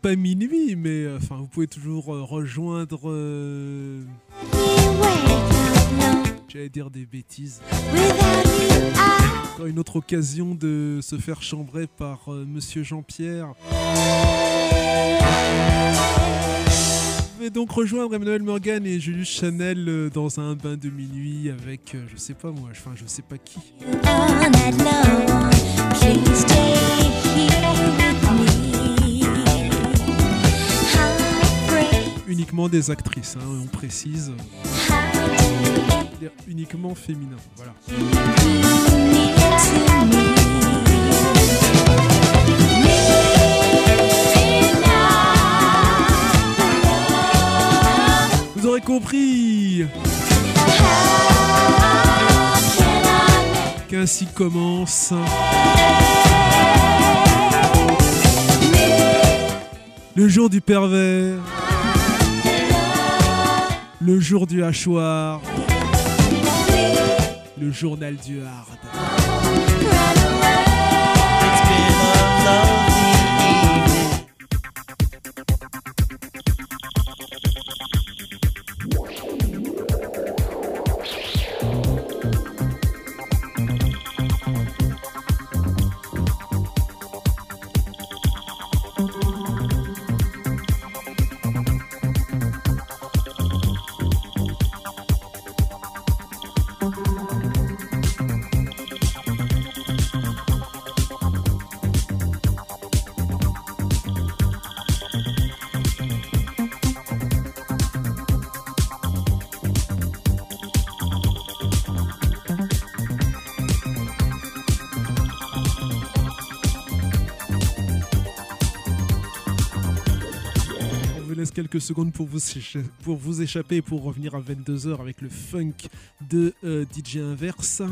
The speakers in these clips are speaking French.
pas minuit, mais euh, enfin, vous pouvez toujours euh, rejoindre. euh, J'allais dire des bêtises. Encore une autre occasion de se faire chambrer par Monsieur Jean-Pierre. Vous pouvez donc rejoindre Emmanuel Morgan et Julius Chanel dans un bain de minuit avec, je sais pas moi, enfin je sais pas qui. Uniquement des actrices, hein, on précise. Uniquement féminin, voilà. Vous aurez compris qu'ainsi commence le jour du pervers, le jour du hachoir, le journal du hard. Quelques secondes pour vous, pour vous échapper pour revenir à 22h avec le funk de euh, DJ Inverse.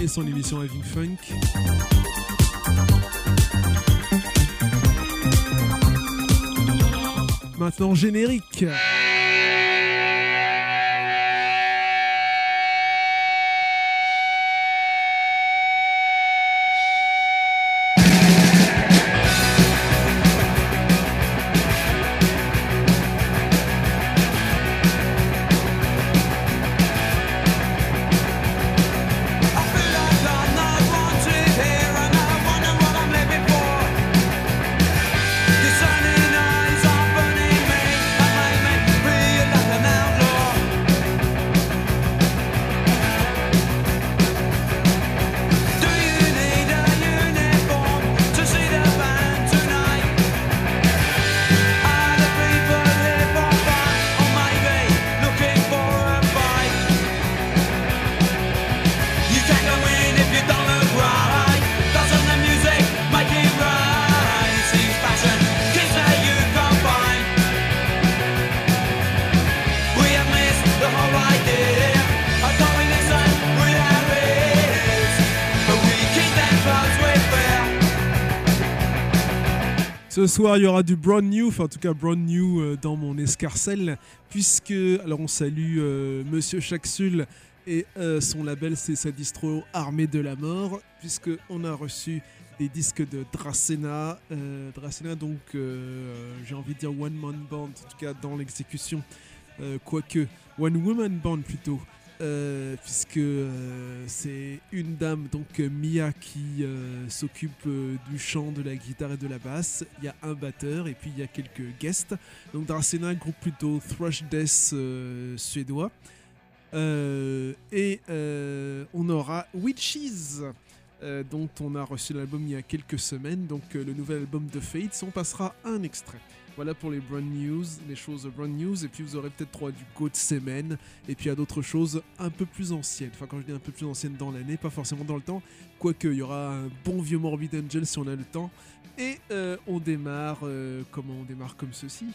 Et son émission Having Funk. Maintenant générique. Ce soir, il y aura du brand new, enfin en tout cas brand new euh, dans mon escarcelle, puisque, alors on salue euh, Monsieur Chaxul et euh, son label, c'est sa distro Armée de la Mort, puisque on a reçu des disques de Dracena, Dracena donc j'ai envie de dire One Man Band, en tout cas dans l'exécution, quoique One Woman Band plutôt. Euh, puisque euh, c'est une dame, donc euh, Mia, qui s'occupe du chant, de la guitare et de la basse. Il y a un batteur et puis il y a quelques guests. Donc Dracena, un groupe plutôt thrash death suédois. Et on aura Witches, dont on a reçu l'album il y a quelques semaines, donc le nouvel album de Fates. On passera un extrait. Voilà pour les brand news, les choses brand news, et puis vous aurez peut-être droit du Go de semaine, et puis à d'autres choses un peu plus anciennes. Enfin, quand je dis un peu plus anciennes dans l'année, pas forcément dans le temps, quoique il y aura un bon vieux Morbid Angel si on a le temps. Et euh, on démarre, euh, comment on démarre comme ceci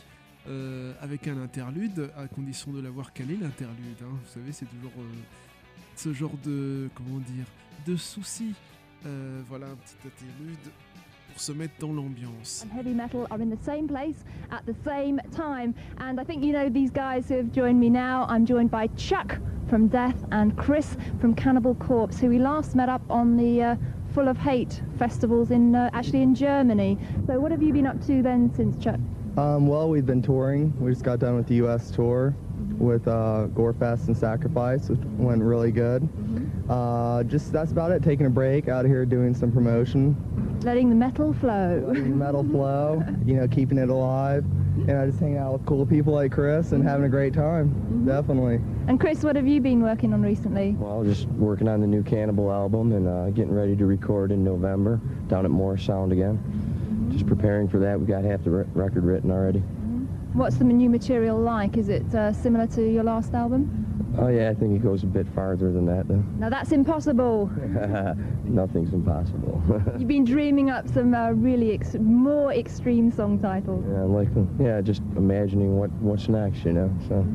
euh, avec un interlude, à condition de l'avoir calé l'interlude. hein. Vous savez, c'est toujours ce genre de, comment dire, de soucis. Voilà un petit interlude pour se mettre dans l'ambiance. heavy metal are in the same place at the same time. And I think you know these guys who have joined me now. I'm joined by Chuck from Death and Chris from Cannibal Corpse, who we last met up on the uh, full of hate festivals in uh, actually in Germany. So what have you been up to then since Chuck? Um, well, we've been touring. We just got done with the U.S. tour with uh, Gorefest and Sacrifice, which went really good. Uh, just that's about it. Taking a break out here, doing some promotion, Letting the metal flow. letting the metal flow. You know, keeping it alive. And I just hang out with cool people like Chris and having a great time. Definitely. And Chris, what have you been working on recently? Well, just working on the new Cannibal album and uh, getting ready to record in November down at Moore Sound again. Just preparing for that. We got half the re- record written already. What's the new material like? Is it uh, similar to your last album? Oh yeah, I think it goes a bit farther than that though. Now that's impossible. Nothing's impossible. You've been dreaming up some uh, really ex- more extreme song titles. yeah, like yeah, just imagining what what's next, you know. So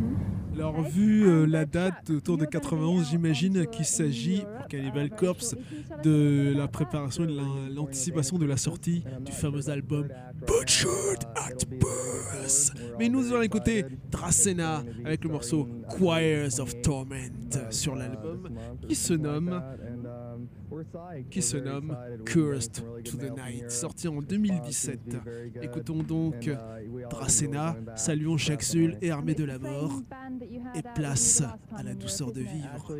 Alors, vu euh, la date autour de 91, j'imagine qu'il s'agit pour Cannibal Corpse de la préparation et de l'an- l'anticipation de la sortie du fameux album Butchered at Birth. Mais nous allons écouter Dracena avec le morceau Choirs of Torment sur l'album qui se nomme qui se nomme Cursed to the Night, sorti en 2017. Écoutons donc Dracena, saluons Chaxul et Armée de la Mort, et place à la douceur de vivre.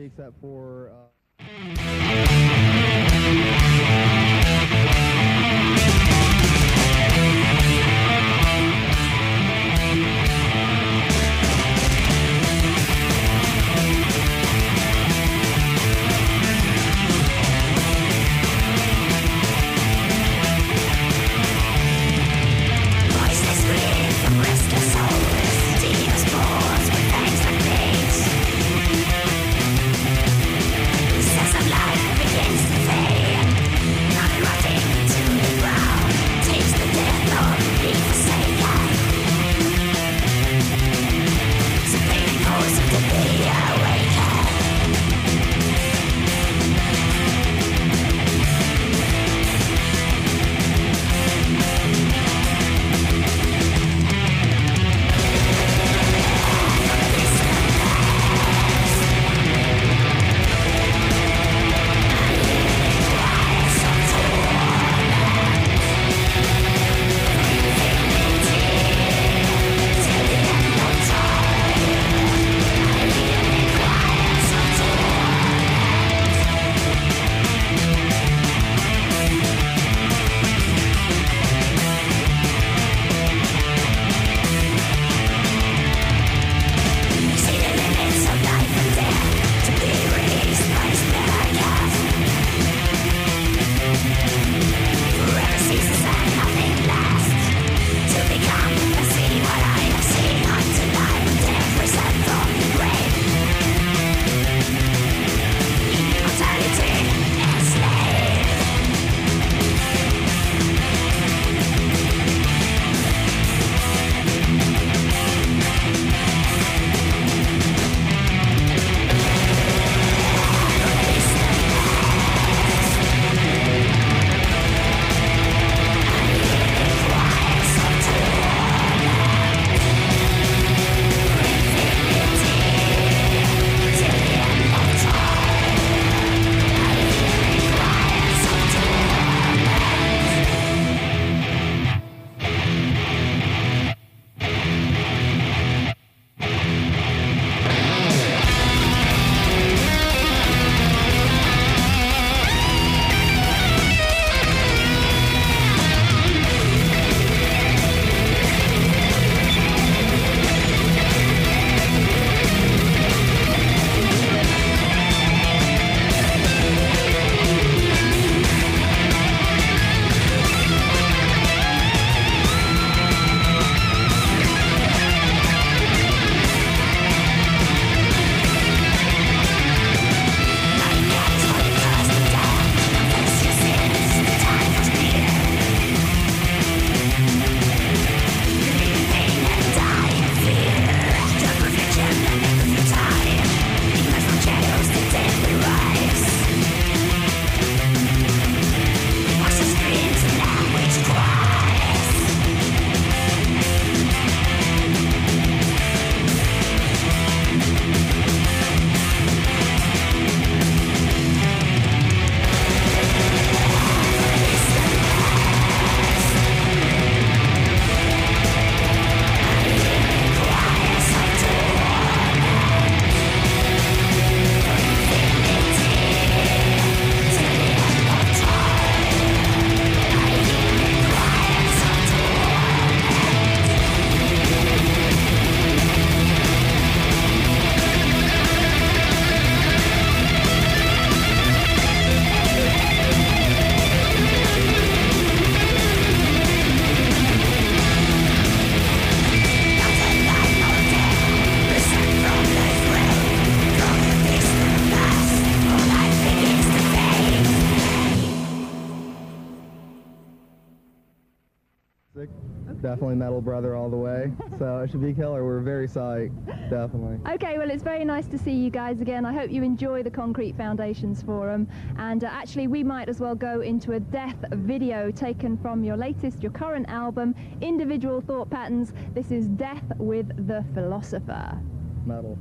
to be, Keller. We're very psyched, definitely. Okay, well, it's very nice to see you guys again. I hope you enjoy the Concrete Foundations Forum. And uh, actually, we might as well go into a death video taken from your latest, your current album, Individual Thought Patterns. This is Death with the Philosopher. Metal.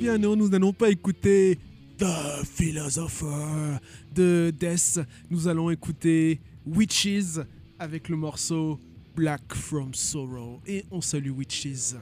bien non, nous n'allons pas écouter The Philosopher de Death. Nous allons écouter Witches avec le morceau Black from Sorrow. Et on salue Witches.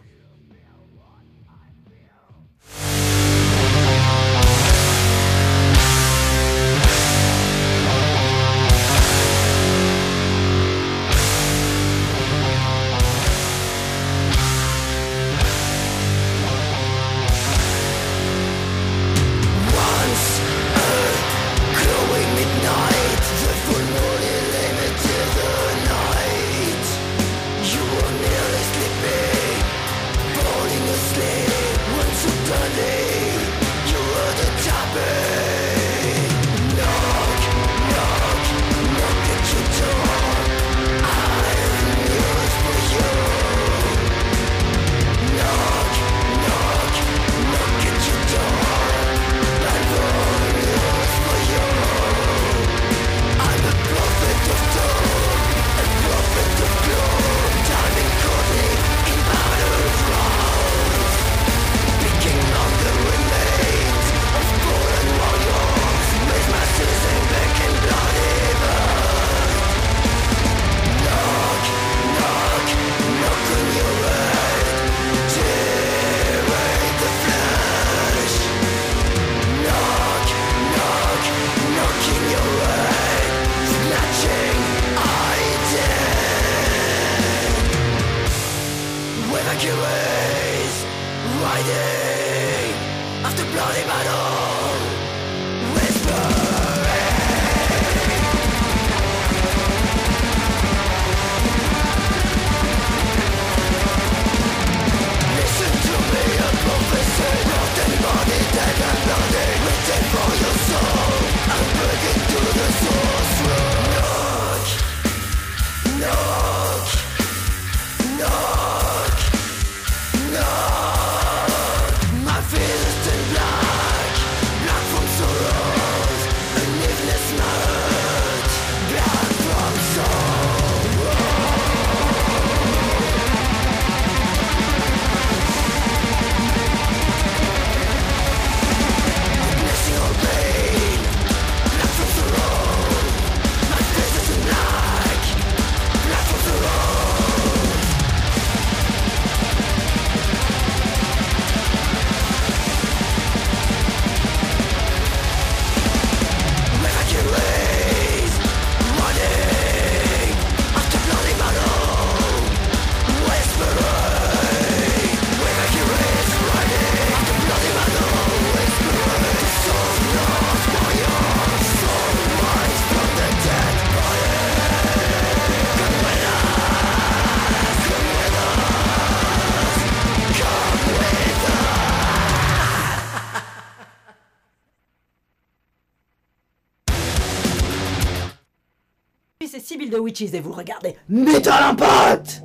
c'est Sibyl de Witches et vous regardez. Metal Impact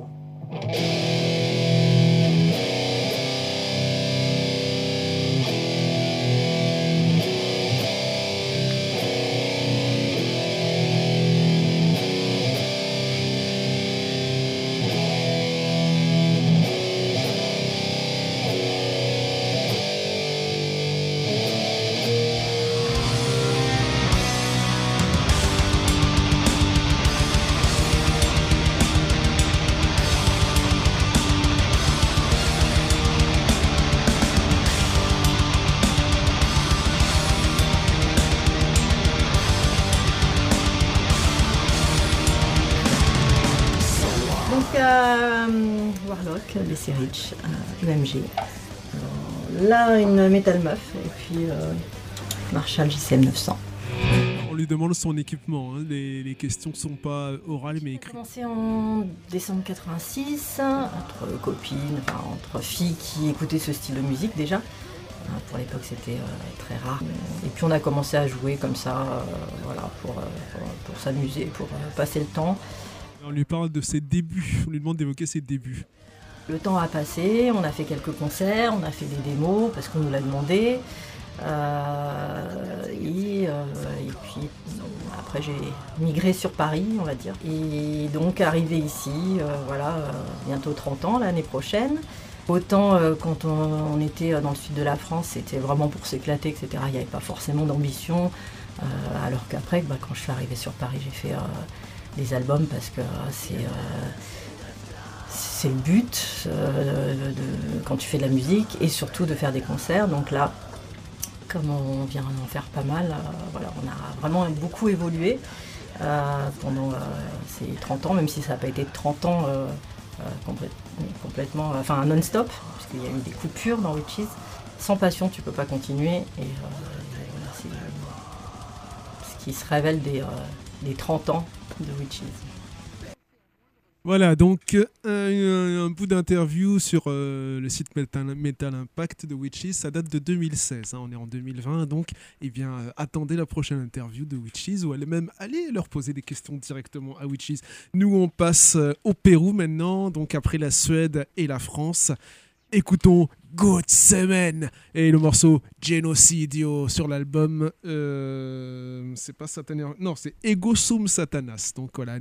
Rich, EMG. Euh, là, une Metal Meuf et puis euh, Marshall JCM 900. On lui demande son équipement. Hein. Les, questions ne sont pas orales mais écrites. commencé en décembre 86 entre copines, entre filles qui écoutaient ce style de musique déjà. Euh, pour l'époque, c'était très rare. Et puis on a commencé à jouer comme ça, voilà, pour, pour s'amuser, pour passer le temps. On lui parle de ses débuts. On lui demande d'évoquer ses débuts. Le temps a passé, on a fait quelques concerts, on a fait des démos parce qu'on nous l'a demandé. Euh, et, euh, et puis après j'ai migré sur Paris, on va dire. Et donc arrivé ici, euh, voilà, bientôt 30 ans l'année prochaine. Autant quand on, était dans le sud de la France, c'était vraiment pour s'éclater, etc. Il n'y avait pas forcément d'ambition. Alors qu'après, bah, quand je suis arrivée sur Paris, j'ai fait des albums parce que c'est c'est le but euh, quand tu fais de la musique et surtout de faire des concerts. Donc là, comme on vient d'en faire pas mal, euh, voilà, on a vraiment beaucoup évolué euh, pendant ces 30 ans, même si ça n'a pas été 30 ans complè- complètement, enfin non-stop, puisqu'il y a eu des coupures dans Witches. Sans passion, tu peux pas continuer. Et, c'est ce qui se révèle des, des 30 ans de Witches. Voilà, donc euh, un, bout d'interview sur euh, le site Metal, Metal Impact de Witches, ça date de 2016, hein, on est en 2020, donc eh bien, euh, attendez la prochaine interview de Witches, ou allez même aller leur poser des questions directement à Witches. Nous, on passe au Pérou maintenant, donc après la Suède et la France. Écoutons Good Semen et le morceau Genocidio sur l'album. euh, c'est pas Sataner, non, c'est Ego Sum Satanas. Donc voilà,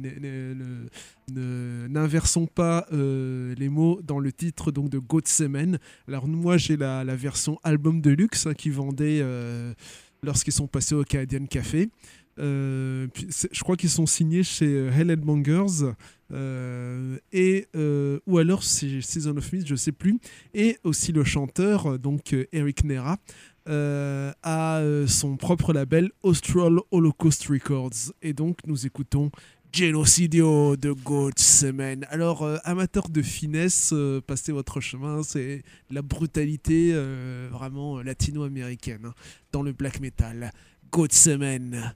n'inversons pas euh, les mots dans le titre donc de God Semen. Alors moi j'ai la, version album de luxe hein, qui vendait euh, lorsqu'ils sont passés au Canadian Café. Je crois qu'ils sont signés chez Hell Headbangers euh, et euh, ou alors c'est Season of Mist, je sais plus. Et aussi le chanteur euh, donc euh, Eric Nera euh, a euh, son propre label Austral Holocaust Records. Et donc nous écoutons Genocidio de God Semen. Alors, euh, amateurs de finesse, euh, passez votre chemin. C'est la brutalité euh, vraiment euh, latino-américaine hein, dans le black metal. God Semen.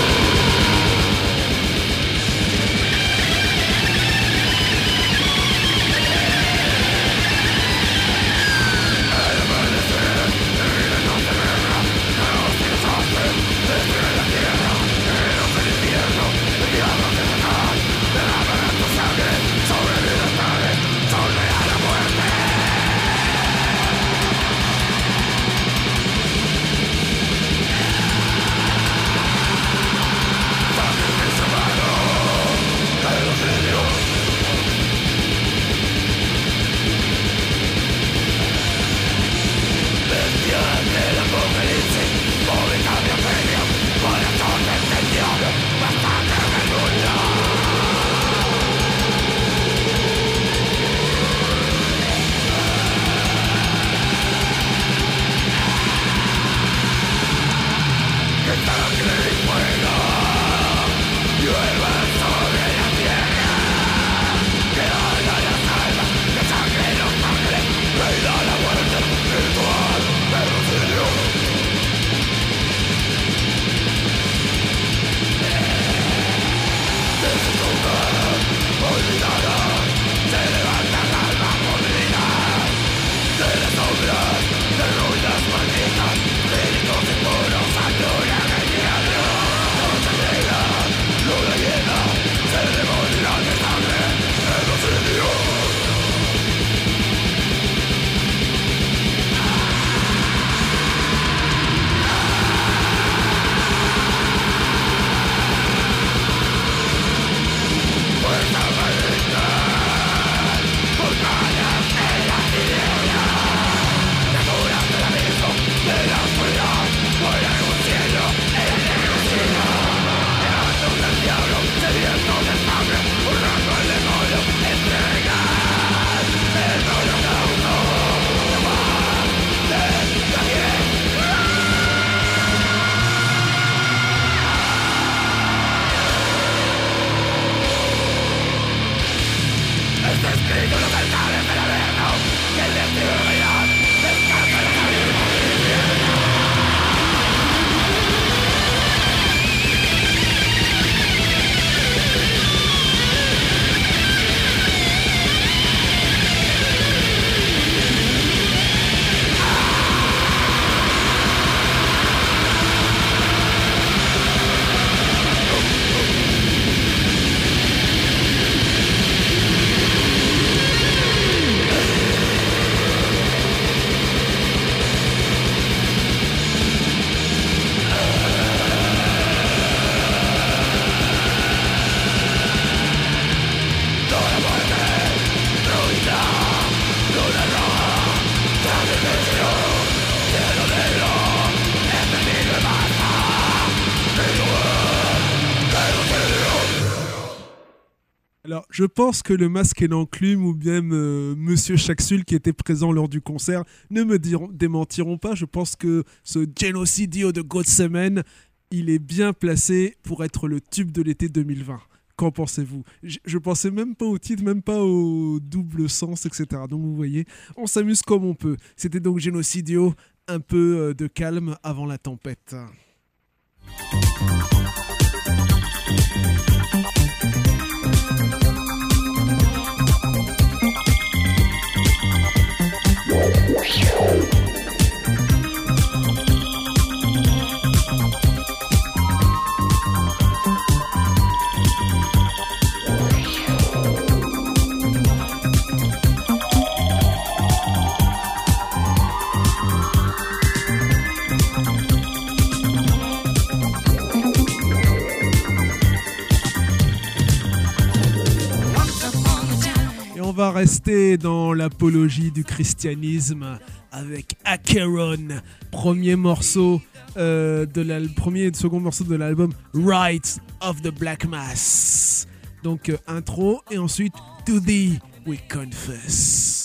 je pense que le masque et l'enclume ou bien euh, Monsieur Chaxul qui était présent lors du concert ne me démentiront pas. Je pense que ce Genocidio de Godsemen, il est bien placé pour être le tube de l'été 2020. Qu'en pensez-vous? Je, je pensais même pas au titre, même pas au double sens, etc. Donc vous voyez, on s'amuse comme on peut. C'était donc Genocidio, un peu euh, de calme avant la tempête. Rester dans l'apologie du christianisme avec Acheron, premier morceau euh, de l'al- premier et second morceau de l'album Rights of the Black Mass. Donc euh, intro et ensuite To Thee We Confess.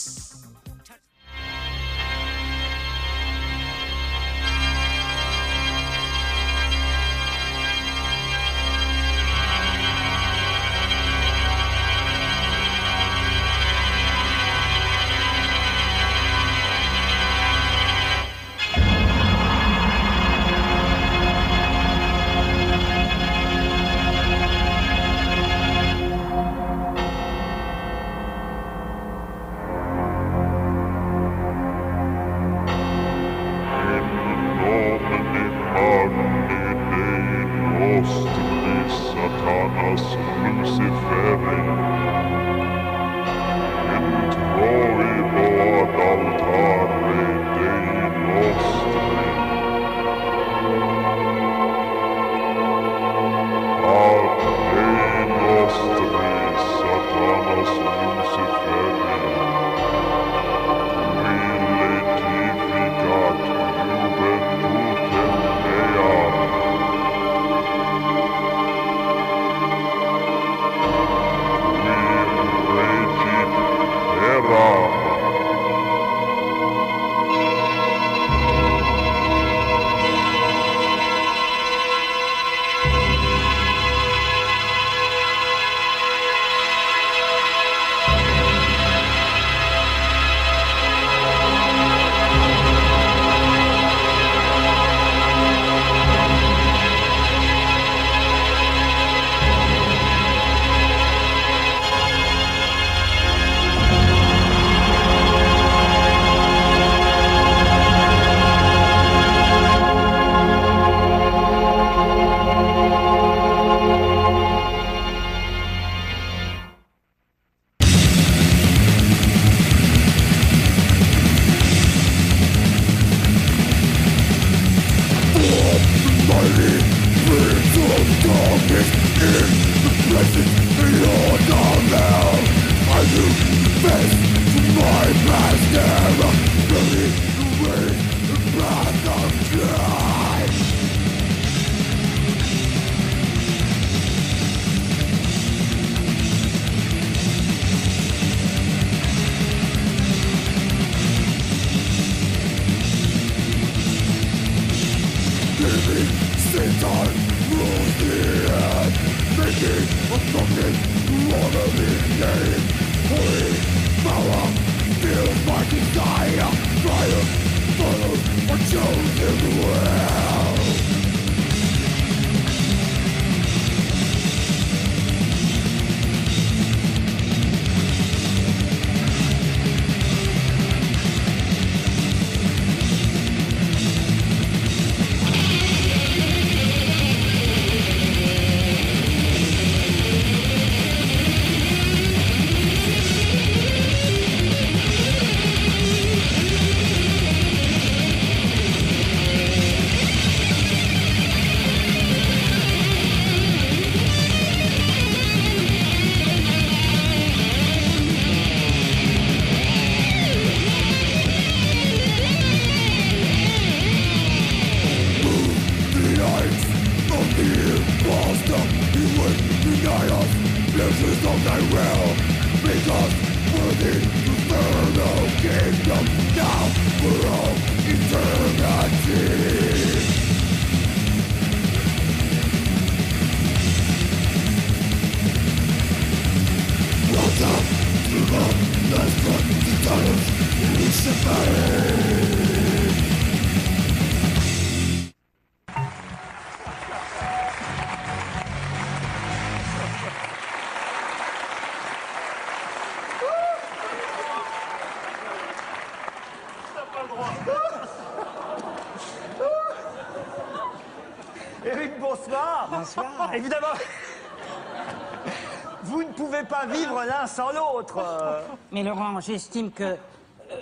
L'un sans l'autre. Euh, Mais Laurent, j'estime que euh,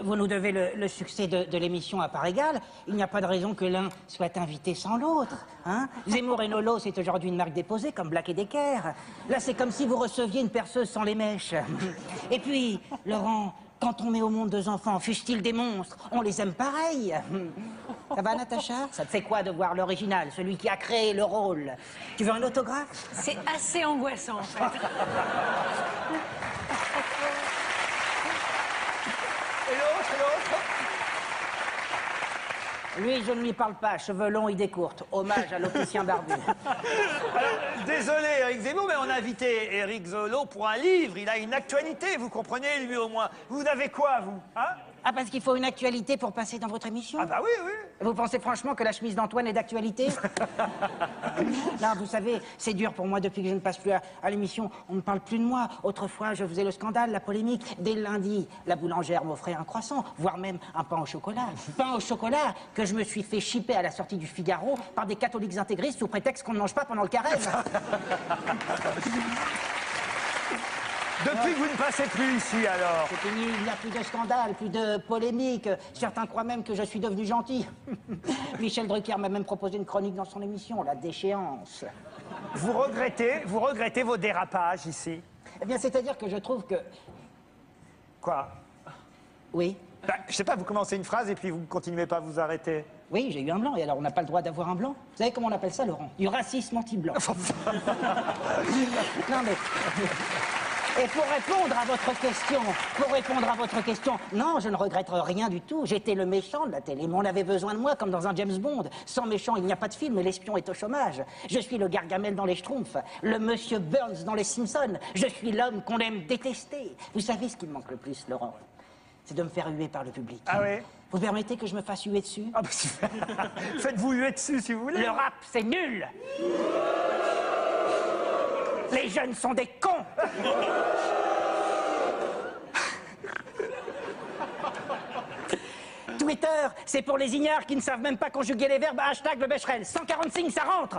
vous nous devez le, le succès de, de l'émission à part égale. Il n'y a pas de raison que l'un soit invité sans l'autre. Hein Zemmour et Nolo, c'est aujourd'hui une marque déposée, comme Black et Decker. Là, c'est comme si vous receviez une perceuse sans les mèches. Et puis, Laurent, quand on met au monde deux enfants, fussent-ils des monstres, on les aime pareil. Ça va, Natacha? Ça te fait quoi de voir l'original, celui qui a créé le rôle? Tu veux un autographe? C'est assez angoissant, en fait. Et l'autre, et l'autre Lui, je ne lui parle pas, cheveux longs, idées courtes. Hommage à l'opticien barbu. Alors, désolé Eric Zemmour, mais on a invité Eric Zolo pour un livre. Il a une actualité, vous comprenez, lui au moins. Vous avez quoi, vous hein? Ah, parce qu'il faut une actualité pour passer dans votre émission Ah bah oui, oui. Vous pensez franchement que la chemise d'Antoine est d'actualité Non, vous savez, c'est dur pour moi depuis que je ne passe plus à, à l'émission. On ne parle plus de moi. Autrefois, je faisais le scandale, la polémique. Dès le lundi, la boulangère m'offrait un croissant, voire même un pain au chocolat. Pain au chocolat que je me suis fait chipper à la sortie du Figaro par des catholiques intégristes sous prétexte qu'on ne mange pas pendant le carême. Depuis que vous ne passez plus ici, alors. C'est fini, il n'y a plus de scandale, plus de polémique. Certains croient même que je suis devenu gentil. Michel Drucker m'a même proposé une chronique dans son émission, La déchéance. Vous regrettez, vous regrettez vos dérapages ici? Eh bien, c'est-à-dire que je trouve que... Quoi? Oui, bah, Je sais pas, vous commencez une phrase et puis vous ne continuez pas à vous arrêter. oui, j'ai eu un blanc, et alors on n'a pas le droit d'avoir un blanc? Vous savez comment on appelle ça, Laurent? Du racisme anti-blanc. non, mais... Et pour répondre à votre question, pour répondre à votre question, non, je ne regrette rien du tout. J'étais le méchant de la télé, mais on avait besoin de moi comme dans un James Bond. Sans méchant, il n'y a pas de film l'espion est au chômage. Je suis le Gargamel dans les Schtroumpfs, le Monsieur Burns dans les Simpsons. Je suis l'homme qu'on aime détester. Vous savez ce qui me manque le plus, Laurent? C'est de me faire huer par le public. Ah oui? Vous permettez que je me fasse huer dessus? Ah bah. Faites-vous huer dessus si vous voulez. Le rap, c'est nul Les jeunes sont des cons Twitter, c'est pour les ignares qui ne savent même pas conjuguer les verbes. Hashtag le Becherel. 140 signes, ça rentre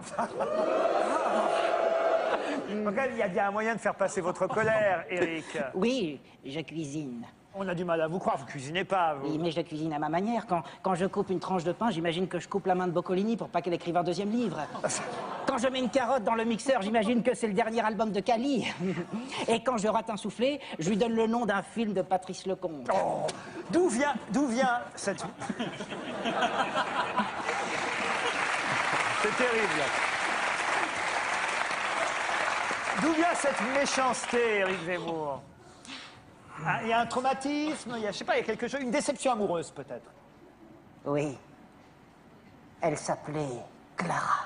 il y a bien un moyen de faire passer votre colère, Eric. Oui, je cuisine. On a du mal à vous croire, vous cuisinez pas, vous. Oui, mais je cuisine à ma manière. Quand, quand je coupe une tranche de pain, j'imagine que je coupe la main de Boccolini pour pas qu'elle écrive un deuxième livre. Quand je mets une carotte dans le mixeur, j'imagine que c'est le dernier album de Cali. Et quand je rate un soufflé, je lui donne le nom d'un film de Patrice Lecomte. Oh, D'où vient, d'où vient cette... C'est terrible. D'où vient cette méchanceté, Eric Zemmour? Ah, Il y a un traumatisme, il y a, je sais pas, il y a quelque chose, une déception amoureuse peut-être. Oui. Elle s'appelait Clara.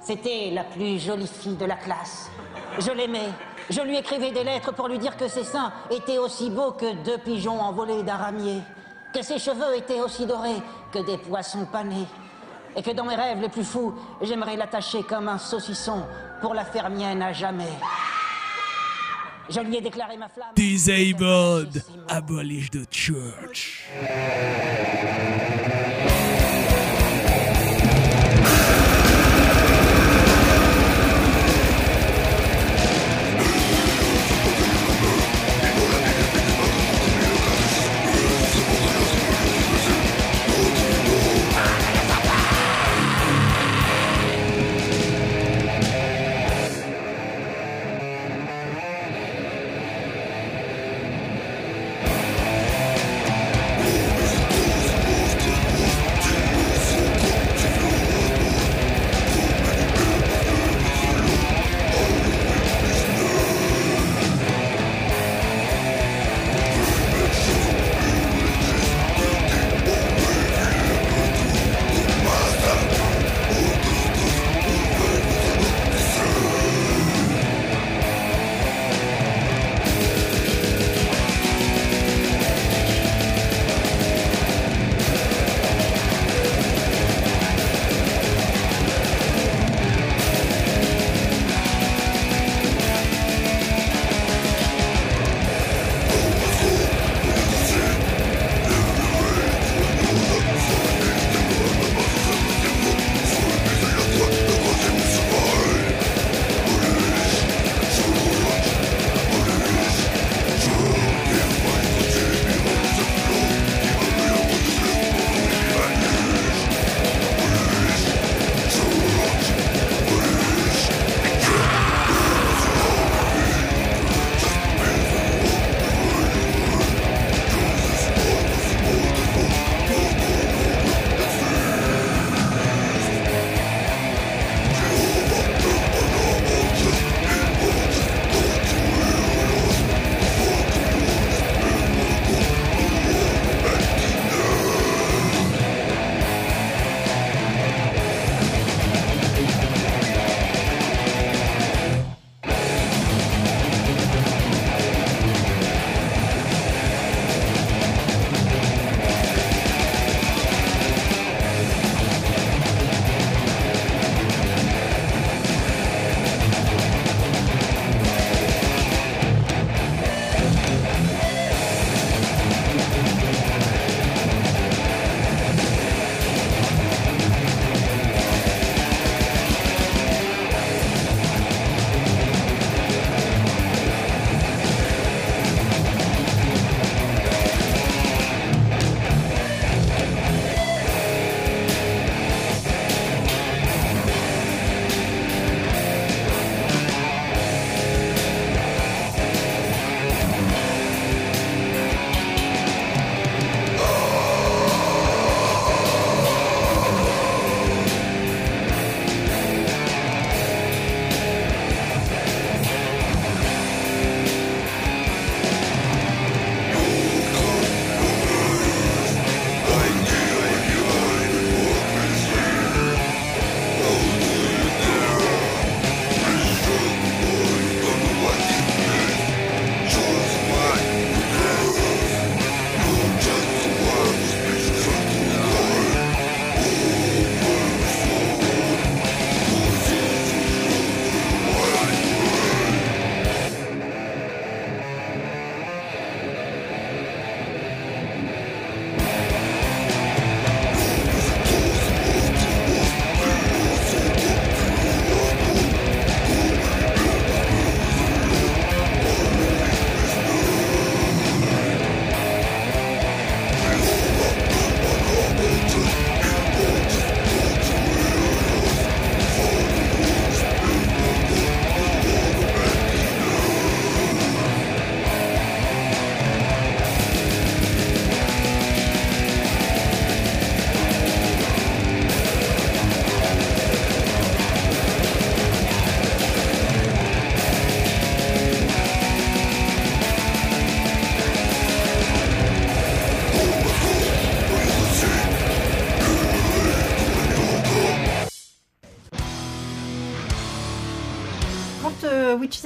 C'était la plus jolie fille de la classe. Je l'aimais. Je lui écrivais des lettres pour lui dire que ses seins étaient aussi beaux que deux pigeons envolés d'aramier, que ses cheveux étaient aussi dorés que des poissons panés, et que dans mes rêves les plus fous, j'aimerais l'attacher comme un saucisson pour la faire mienne à jamais. Je lui ai déclaré ma flamme. Disabled, abolish the church.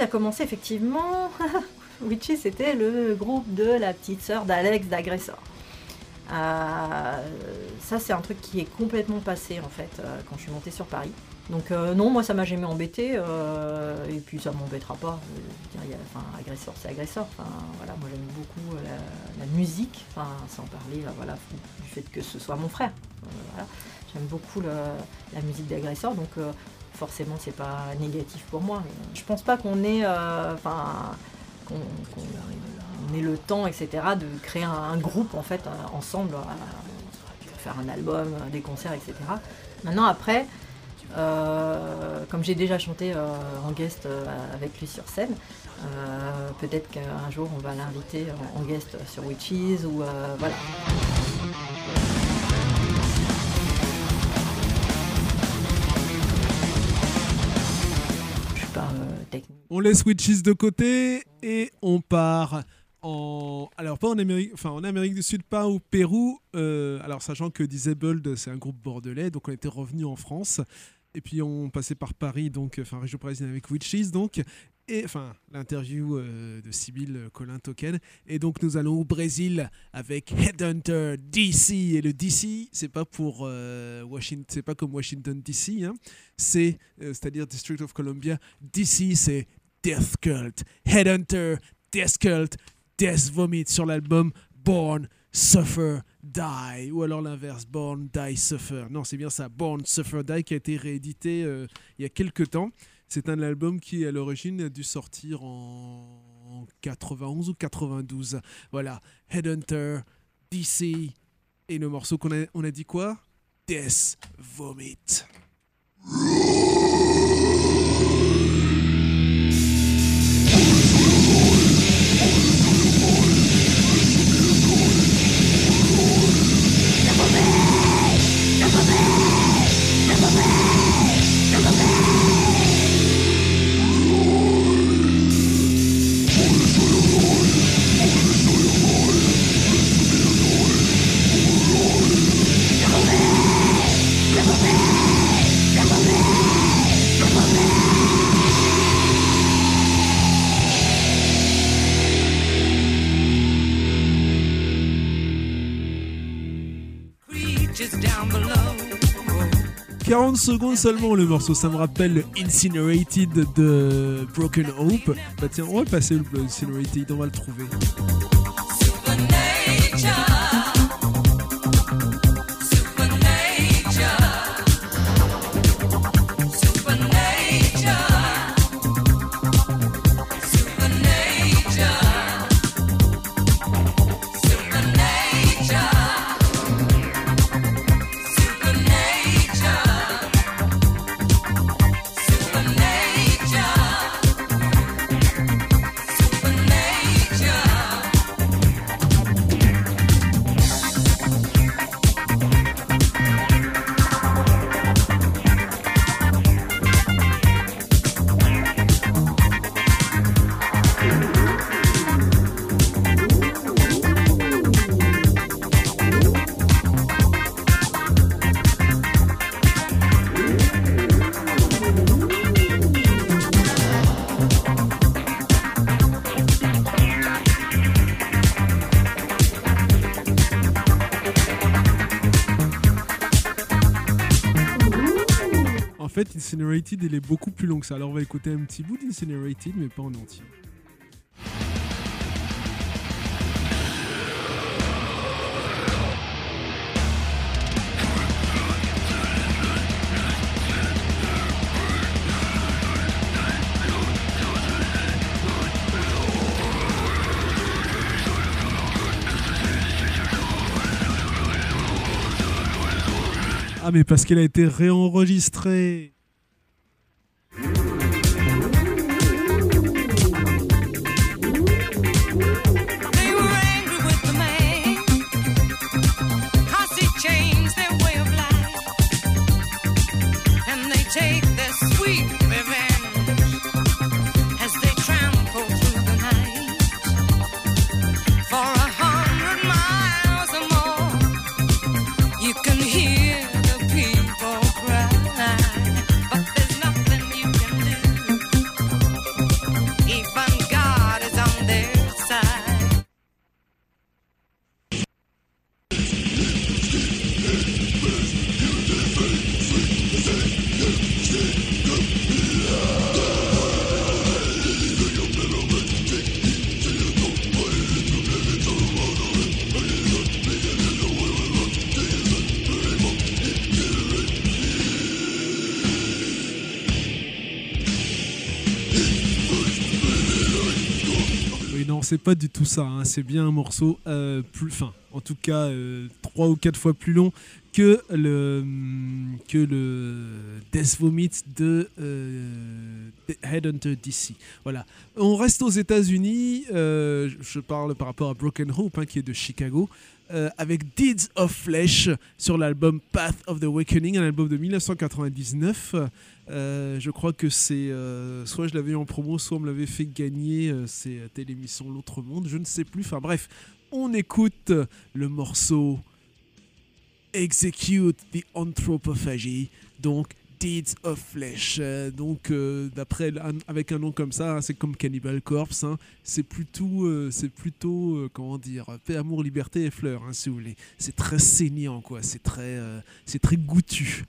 Commencé, effectivement, Witches c'était le groupe de la petite sœur d'Alex d'Agressor. Euh, ça, c'est un truc qui est complètement passé en fait euh, quand je suis montée sur Paris. Donc euh, non, moi ça m'a jamais embêté euh, et puis ça m'embêtera pas. Agresseur, c'est agresseur. Voilà, moi j'aime beaucoup la, musique, sans parler voilà, du fait que ce soit mon frère. J'aime beaucoup la musique d'agresseur, donc forcément c'est pas négatif pour moi. Je pense pas qu'on ait, euh, ait le temps, etc., de créer un, groupe en fait euh, ensemble, euh, faire un album, des concerts, etc. Maintenant après. Comme j'ai déjà chanté en guest avec lui sur scène, peut-être qu'un jour on va l'inviter en, guest sur Witches ou voilà. On laisse Witches de côté et on part en. Amérique, en Amérique du Sud, pas au Pérou. euh, alors, sachant que Disabled, c'est un groupe bordelais, donc on était revenu en France. Et puis, on passait par Paris, donc, enfin, région parisienne avec Witches, donc. Et enfin, l'interview euh, de Sibyl Colin Token. Et donc, nous allons au Brésil avec Headhunter DC. Et le DC, c'est pas pour euh, Washington, c'est pas comme Washington DC, hein. c'est, euh, c'est-à-dire District of Columbia. DC, c'est Death Cult. Headhunter, Death Cult, Death Vomit sur l'album Born, Suffer, Die. Ou alors l'inverse, Born, Die, Suffer. Non, c'est bien ça, Born, Suffer, Die, qui a été réédité euh, il y a quelques temps. C'est un album qui, à l'origine, a dû sortir en 91 ou 92. Voilà, Headhunter, DC. Et le morceau qu'on a, dit quoi? Death Vomit. 40 secondes seulement le morceau, ça me rappelle le Incinerated de Broken Hope. Bah tiens, on va passer le Incinerated, on va le trouver. Incinerated, il est beaucoup plus long que ça. Alors on va écouter un petit bout d'Incinerated, mais pas en entier. Ah, mais parce qu'elle a été réenregistrée. C'est pas du tout ça. hein. C'est bien un morceau euh, plus, fin, en tout cas euh, trois ou quatre fois plus long que le que le Death Vomit de euh, Headhunter DC. Voilà. On reste aux États-Unis. je parle par rapport à Broken Hope, hein, qui est de Chicago. avec Deeds of Flesh sur l'album Path of the Awakening, un album de 1999. Euh, je crois que c'est euh, soit je l'avais eu en promo, soit on me l'avait fait gagner. euh, c'est à l'émission L'autre monde, je ne sais plus. Enfin bref, on écoute le morceau Execute the Anthropophagy, donc Deeds of Flesh. Donc d'après avec un nom comme ça, hein, c'est comme Cannibal Corpse. hein, c'est plutôt, c'est plutôt comment dire, paix, amour, liberté et fleurs, hein, si vous voulez. C'est très saignant, quoi. C'est très, c'est très goûtu.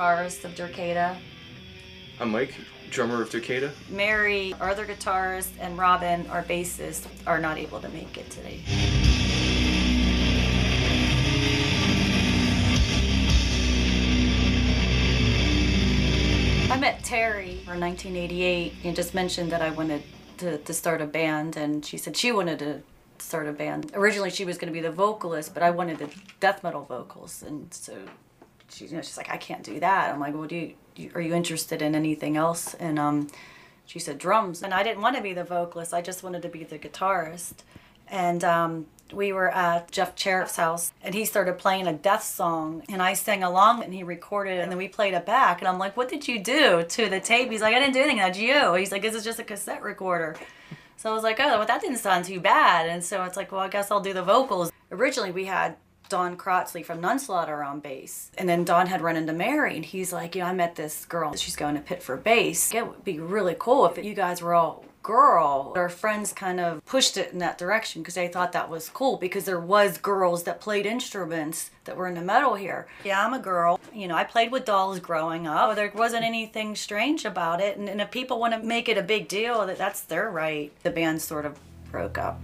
Guitarist of Dercada. I'm Mike, drummer of Takeda. Mary, our other guitarist, and Robin, our bassist, are not able to make it today. I met Terry in 1988 and just mentioned that I wanted to, to start a band, and she said she wanted to start a band. Originally, she was going to be the vocalist, but I wanted the death metal vocals, and so she, you know, she's like, I can't do that. I'm like, well, do you, are you interested in anything else? And um, she said drums, and I didn't want to be the vocalist. I just wanted to be the guitarist. And um, we were at Jeff Cherriff's house, and he started playing a death song, and I sang along, and he recorded it, and then we played it back. And I'm like, "What did you do to the tape?" He's like, "I didn't do anything. That's you." He's like, "This is just a cassette recorder." So I was like, "Oh, well, that didn't sound too bad." And so it's like, "Well, I guess I'll do the vocals." Originally, we had Don Crotzley from Nunslaughter on bass. And then Don had run into Mary and he's like, you know, I met this girl. She's going to pit for bass. It would be really cool if you guys were all girl. Our friends kind of pushed it in that direction because they thought that was cool because there was girls that played instruments that were in the metal here. Yeah, I'm a girl. You know, I played with dolls growing up. There wasn't anything strange about it. And, and if people want to make it a big deal, that that's their right. The band sort of broke up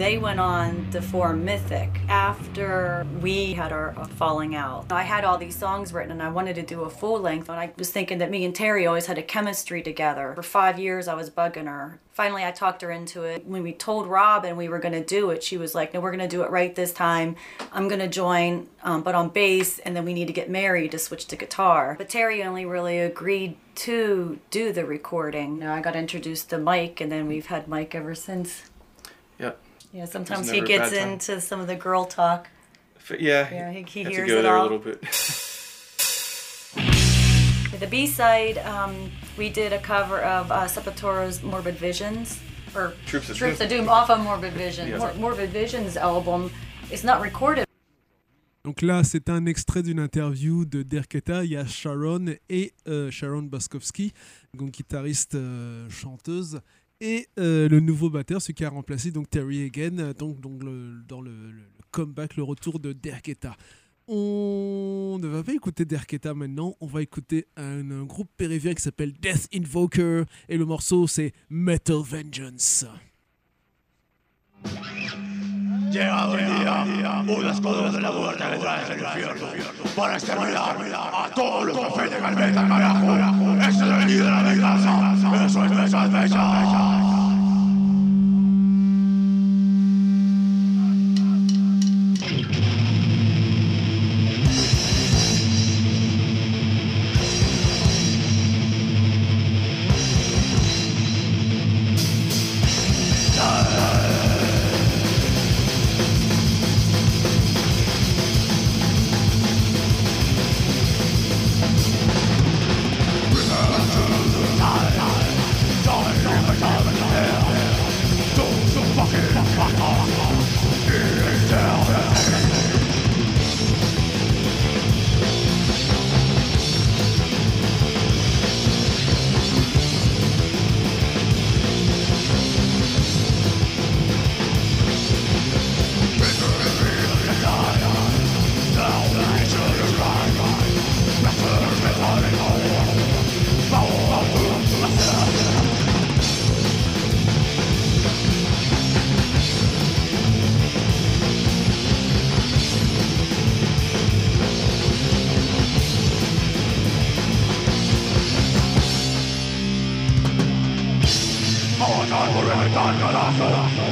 they went on to form Mythic after we had our falling out. I had all these songs written and I wanted to do a full length and I was thinking that me and Terry always had a chemistry together. For five years I was bugging her. Finally I talked her into it. When we told Robin we were going to do it, she was like, no, we're going to do it right this time. I'm going to join, um, but on bass and then we need to get married to switch to guitar. But Terry only really agreed to do the recording. Now I got introduced to Mike and then we've had Mike ever since. Yep. Yeah, sometimes he gets into some of the girl talk. F- Yeah, Yeah, he- he hears to go it there all. a little bit. The B side, um, we did a cover of uh, Sepultura's "Morbid Visions" or Troops of Troops Doom. of Doom off of Morbid Visions. Yeah. Mor- Morbid Visions album is not recorded. Donc là, c'est un extrait d'une interview de Derketa. Il y a Sharon et euh, Sharon Boskowski, donc guitariste euh, chanteuse, et euh, le nouveau batteur, celui qui a remplacé donc Terry Hagen, euh, donc, donc dans le comeback, le retour de Derketa. On ne va pas écouter Derketa maintenant, on va écouter un, un groupe péruvien qui s'appelle Death Invoker, et le morceau c'est Metal Vengeance. Llegado el día, un escudo de la muerte detrás del infierno para exterminar a todos los que ofenden al meta, carajo. Ese es el día de la venganza. Eso es Metal Vengeance. Matar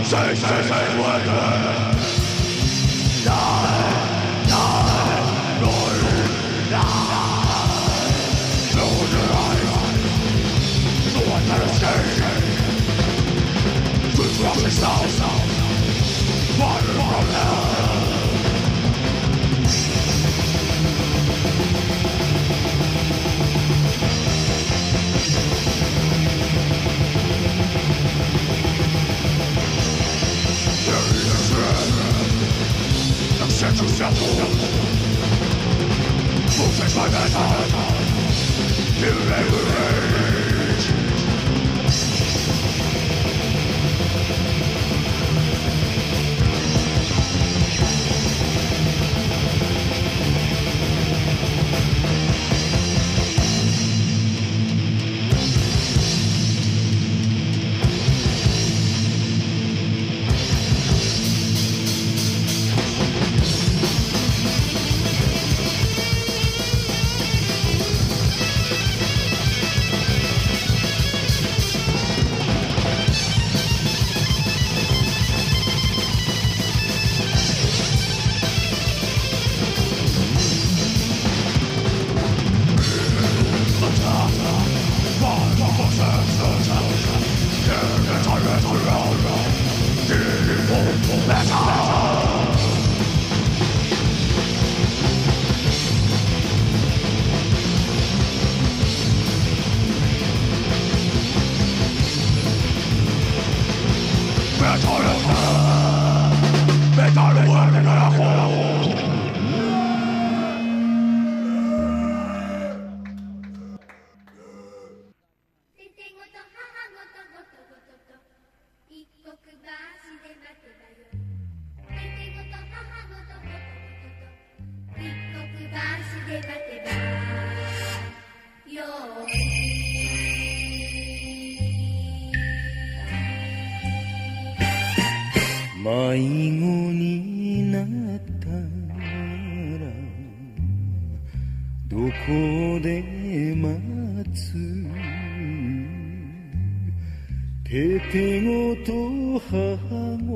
say, say, say, what 迷子になったらどこで待つ？ててごと母も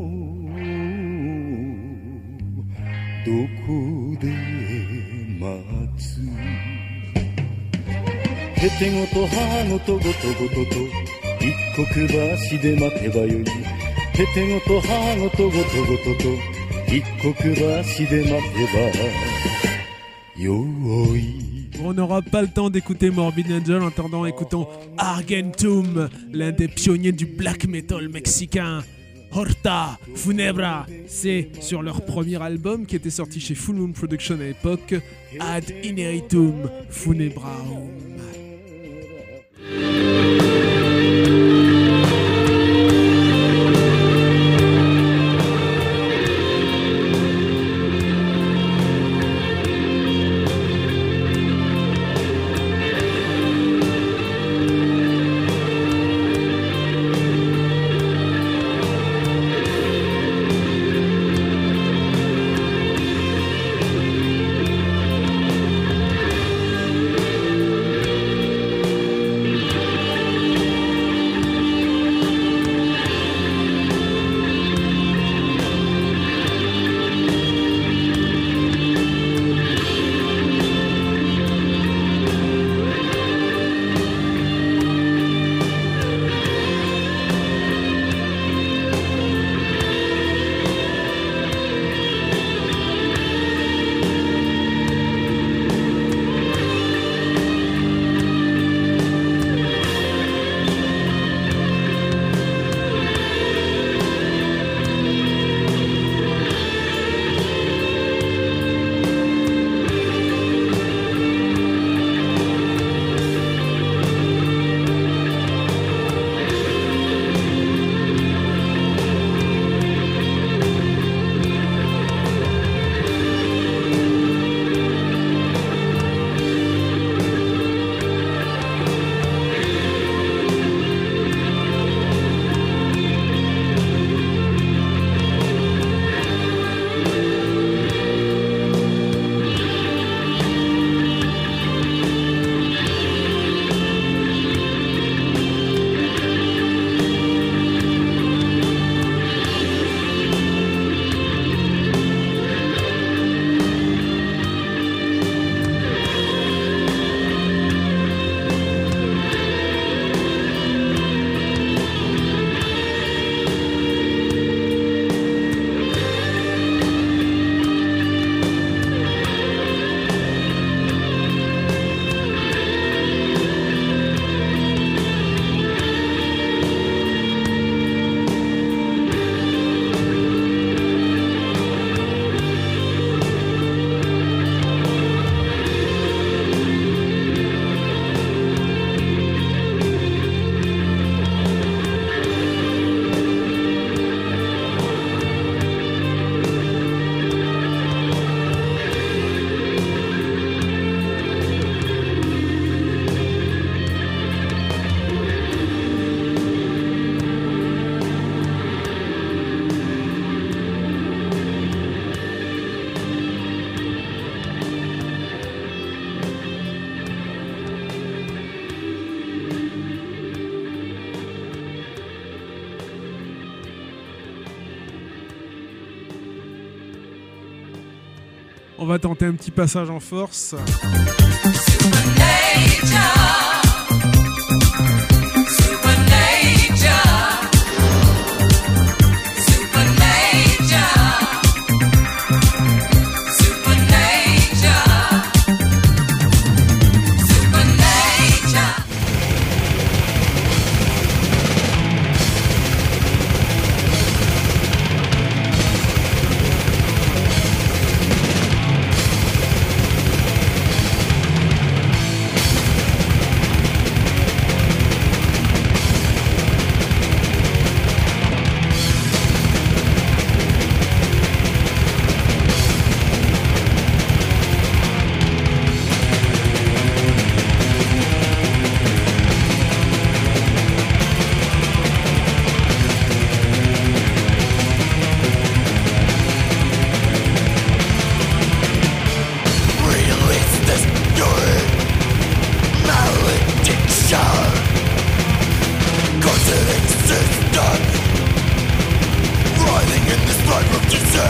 どこで待つ？ててごと母ごとごとごとと一刻橋で待てばよい。ててごと母ごとごとごとと一刻橋で待てばよい On n'aura pas le temps d'écouter Morbid Angel en attendant écoutons Argentum, l'un des pionniers du black metal mexicain. Horta Funebra, c'est sur leur premier album qui était sorti chez Full Moon Production à l'époque, Ad Ineritum Funebraum. va tenter un petit passage en force.